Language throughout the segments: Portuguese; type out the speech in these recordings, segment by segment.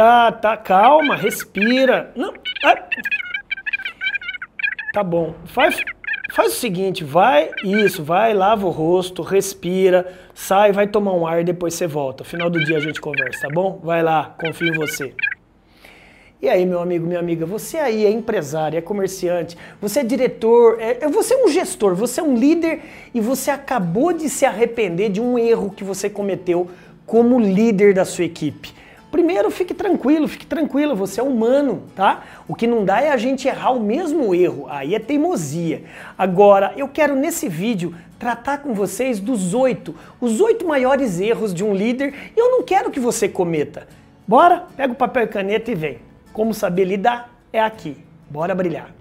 Tá, tá, calma, respira. Não, ah. Tá bom. Faz, faz o seguinte, vai, isso, vai, lava o rosto, respira, sai, vai tomar um ar e depois você volta. Final do dia a gente conversa, tá bom? Vai lá, confio em você. E aí, meu amigo, minha amiga, você aí é empresário, é comerciante, você é diretor, é, é, você é um gestor, você é um líder e você acabou de se arrepender de um erro que você cometeu como líder da sua equipe. Primeiro, fique tranquilo, fique tranquilo, você é humano, tá? O que não dá é a gente errar o mesmo erro, aí é teimosia. Agora, eu quero nesse vídeo tratar com vocês dos oito, os oito maiores erros de um líder e eu não quero que você cometa. Bora? Pega o papel e caneta e vem. Como saber lidar é aqui. Bora brilhar.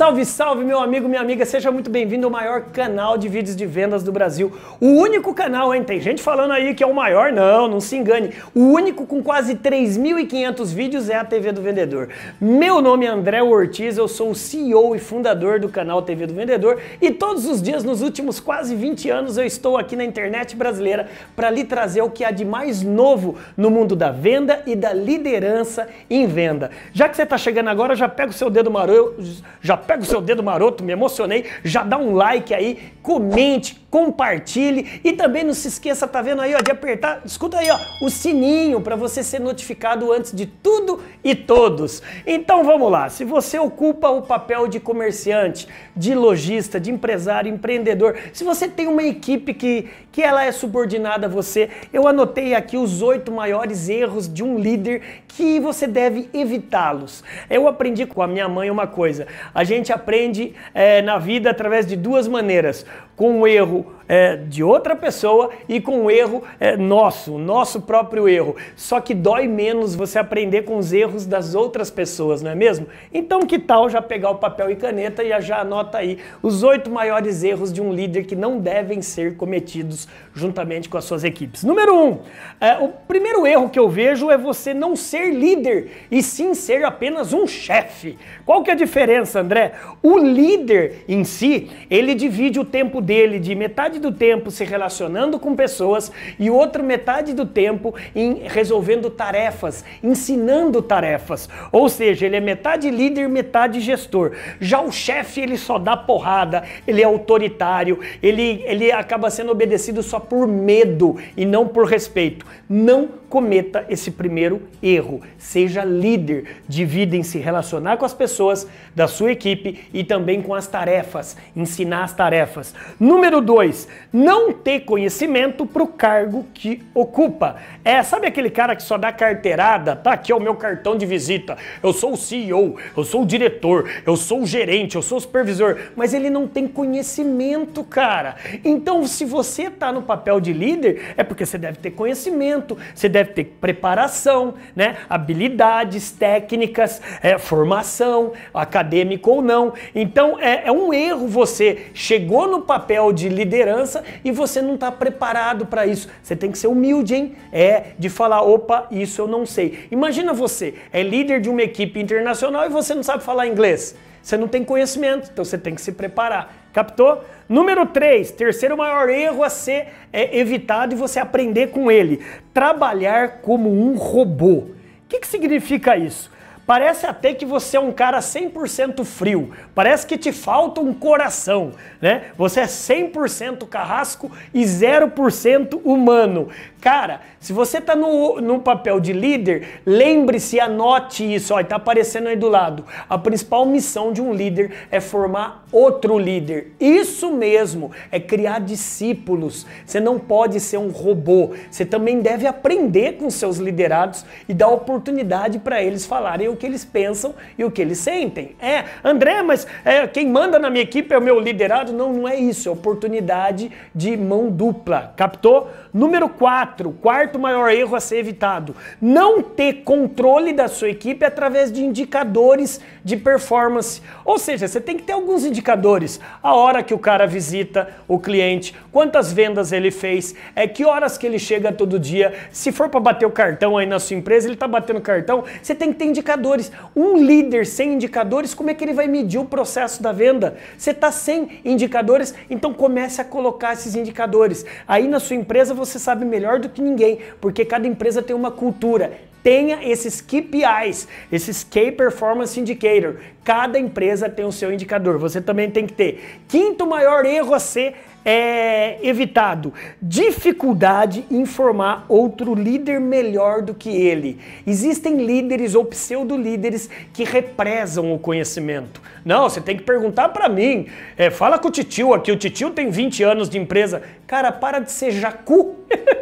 Salve, salve, meu amigo, minha amiga, seja muito bem-vindo ao maior canal de vídeos de vendas do Brasil. O único canal, hein? Tem gente falando aí que é o maior, não, não se engane. O único com quase 3.500 vídeos é a TV do Vendedor. Meu nome é André Ortiz, eu sou o CEO e fundador do canal TV do Vendedor e todos os dias, nos últimos quase 20 anos, eu estou aqui na internet brasileira para lhe trazer o que há de mais novo no mundo da venda e da liderança em venda. Já que você está chegando agora, já pega o seu dedo maroto, já pega o seu dedo maroto, me emocionei, já dá um like aí, comente, compartilhe e também não se esqueça, tá vendo aí, ó, de apertar, escuta aí, ó, o sininho para você ser notificado antes de tudo e todos. Então vamos lá, se você ocupa o papel de comerciante, de lojista, de empresário, empreendedor, se você tem uma equipe que, que ela é subordinada a você, eu anotei aqui os oito maiores erros de um líder que você deve evitá-los. Eu aprendi com a minha mãe uma coisa, a gente aprende é, na vida através de duas maneiras: com o erro é, de outra pessoa e com o erro é, nosso, nosso próprio erro. Só que dói menos você aprender com os erros das outras pessoas, não é mesmo? Então, que tal já pegar o papel e caneta e já anota aí os oito maiores erros de um líder que não devem ser cometidos juntamente com as suas equipes. Número um, é, o primeiro erro que eu vejo é você não ser líder e sim ser apenas um chefe. Qual que é a diferença, André? O líder em si, ele divide o tempo dele de metade do tempo se relacionando com pessoas e outra metade do tempo em resolvendo tarefas, ensinando tarefas. Ou seja, ele é metade líder, metade gestor. Já o chefe, ele só dá porrada, ele é autoritário, ele, ele acaba sendo obedecido só por medo e não por respeito. Não cometa esse primeiro erro. Seja líder, divida em se relacionar com as pessoas da sua equipe e também com as tarefas, ensinar as tarefas. Número dois, não ter conhecimento para o cargo que ocupa. É, sabe aquele cara que só dá carteirada? Tá aqui é o meu cartão de visita. Eu sou o CEO, eu sou o diretor, eu sou o gerente, eu sou o supervisor, mas ele não tem conhecimento, cara. Então, se você está no papel de líder, é porque você deve ter conhecimento, você deve deve ter preparação, né? habilidades, técnicas, é, formação, acadêmico ou não. Então é, é um erro você chegou no papel de liderança e você não está preparado para isso. Você tem que ser humilde, hein? É de falar, opa, isso eu não sei. Imagina você, é líder de uma equipe internacional e você não sabe falar inglês. Você não tem conhecimento, então você tem que se preparar. Captou? Número 3, terceiro maior erro a ser é, evitado e você aprender com ele. Trabalhar como um robô. O que, que significa isso? Parece até que você é um cara 100% frio. Parece que te falta um coração, né? Você é 100% carrasco e 0% humano. Cara, se você está no, no papel de líder, lembre-se, anote isso, ó, está aparecendo aí do lado. A principal missão de um líder é formar outro líder. Isso mesmo, é criar discípulos. Você não pode ser um robô. Você também deve aprender com seus liderados e dar oportunidade para eles falarem o que eles pensam e o que eles sentem. É, André, mas é, quem manda na minha equipe é o meu liderado? Não, não é isso. É oportunidade de mão dupla. Captou? Número 4 Quatro, quarto maior erro a ser evitado: não ter controle da sua equipe através de indicadores de performance. Ou seja, você tem que ter alguns indicadores: a hora que o cara visita o cliente, quantas vendas ele fez, é que horas que ele chega todo dia. Se for para bater o cartão aí na sua empresa, ele está batendo cartão. Você tem que ter indicadores indicadores. Um líder sem indicadores, como é que ele vai medir o processo da venda? Você está sem indicadores, então comece a colocar esses indicadores. Aí na sua empresa você sabe melhor do que ninguém, porque cada empresa tem uma cultura tenha esses KPIs, esses Key Performance Indicator. Cada empresa tem o seu indicador, você também tem que ter. Quinto maior erro a ser é, evitado: dificuldade em formar outro líder melhor do que ele. Existem líderes ou pseudo-líderes que represam o conhecimento. Não, você tem que perguntar para mim. É, fala com o titio aqui. O titio tem 20 anos de empresa. Cara, para de ser jacu.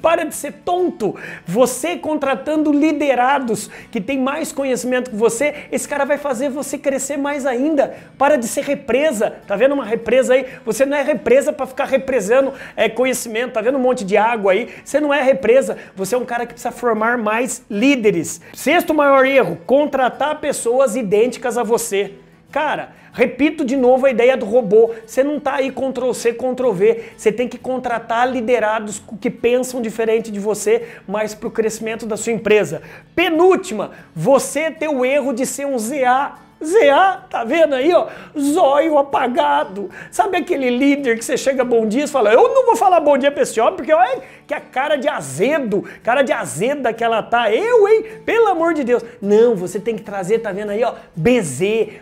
para de ser tonto. Você contratando liderados que tem mais conhecimento que você, esse cara vai fazer você crescer mais ainda. Para de ser represa. Tá vendo uma represa aí? Você não é represa para ficar represando é, conhecimento. Tá vendo um monte de água aí? Você não é represa. Você é um cara que precisa formar mais líderes. Sexto maior erro: contratar pessoas idênticas a você. Cara, repito de novo a ideia do robô. Você não está aí Ctrl C, Ctrl V. Você tem que contratar liderados que pensam diferente de você, mas para o crescimento da sua empresa. Penúltima, você tem o erro de ser um ZA ZA, tá vendo aí, ó? Zóio apagado. Sabe aquele líder que você chega bom dia e fala, eu não vou falar bom dia pra esse homem, porque olha que a cara de azedo, cara de azeda que ela tá. Eu, hein? Pelo amor de Deus. Não, você tem que trazer, tá vendo aí, ó? BZ,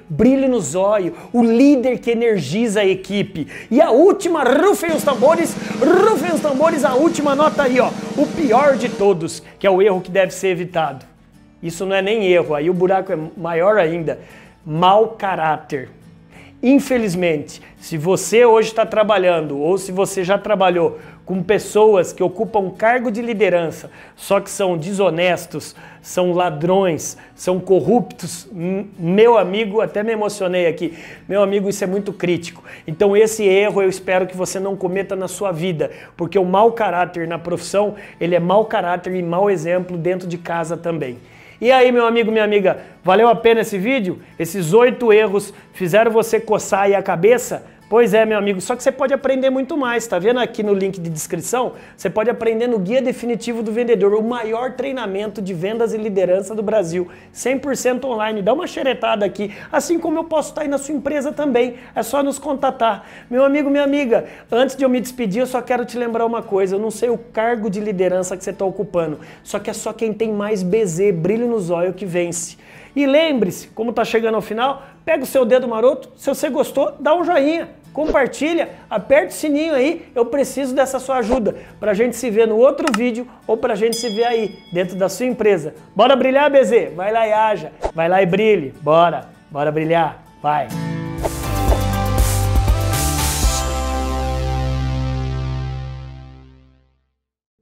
brilho no zóio, o líder que energiza a equipe. E a última, rufem os tambores, rufem os tambores, a última nota aí, ó. O pior de todos, que é o erro que deve ser evitado. Isso não é nem erro, aí o buraco é maior ainda mau caráter. Infelizmente, se você hoje está trabalhando ou se você já trabalhou com pessoas que ocupam cargo de liderança, só que são desonestos, são ladrões, são corruptos, meu amigo, até me emocionei aqui, meu amigo, isso é muito crítico. Então, esse erro eu espero que você não cometa na sua vida, porque o mau caráter na profissão, ele é mau caráter e mau exemplo dentro de casa também. E aí, meu amigo, minha amiga, valeu a pena esse vídeo? Esses oito erros fizeram você coçar aí a cabeça? Pois é, meu amigo, só que você pode aprender muito mais, tá vendo aqui no link de descrição? Você pode aprender no Guia Definitivo do Vendedor, o maior treinamento de vendas e liderança do Brasil, 100% online. Dá uma xeretada aqui, assim como eu posso estar aí na sua empresa também, é só nos contatar. Meu amigo, minha amiga, antes de eu me despedir, eu só quero te lembrar uma coisa, eu não sei o cargo de liderança que você está ocupando, só que é só quem tem mais BZ, brilho nos olhos, que vence. E lembre-se, como está chegando ao final, pega o seu dedo maroto, se você gostou, dá um joinha, compartilha, aperte o sininho aí, eu preciso dessa sua ajuda para a gente se ver no outro vídeo ou para a gente se ver aí, dentro da sua empresa. Bora brilhar, BZ? Vai lá e haja, vai lá e brilhe, bora, bora brilhar, vai.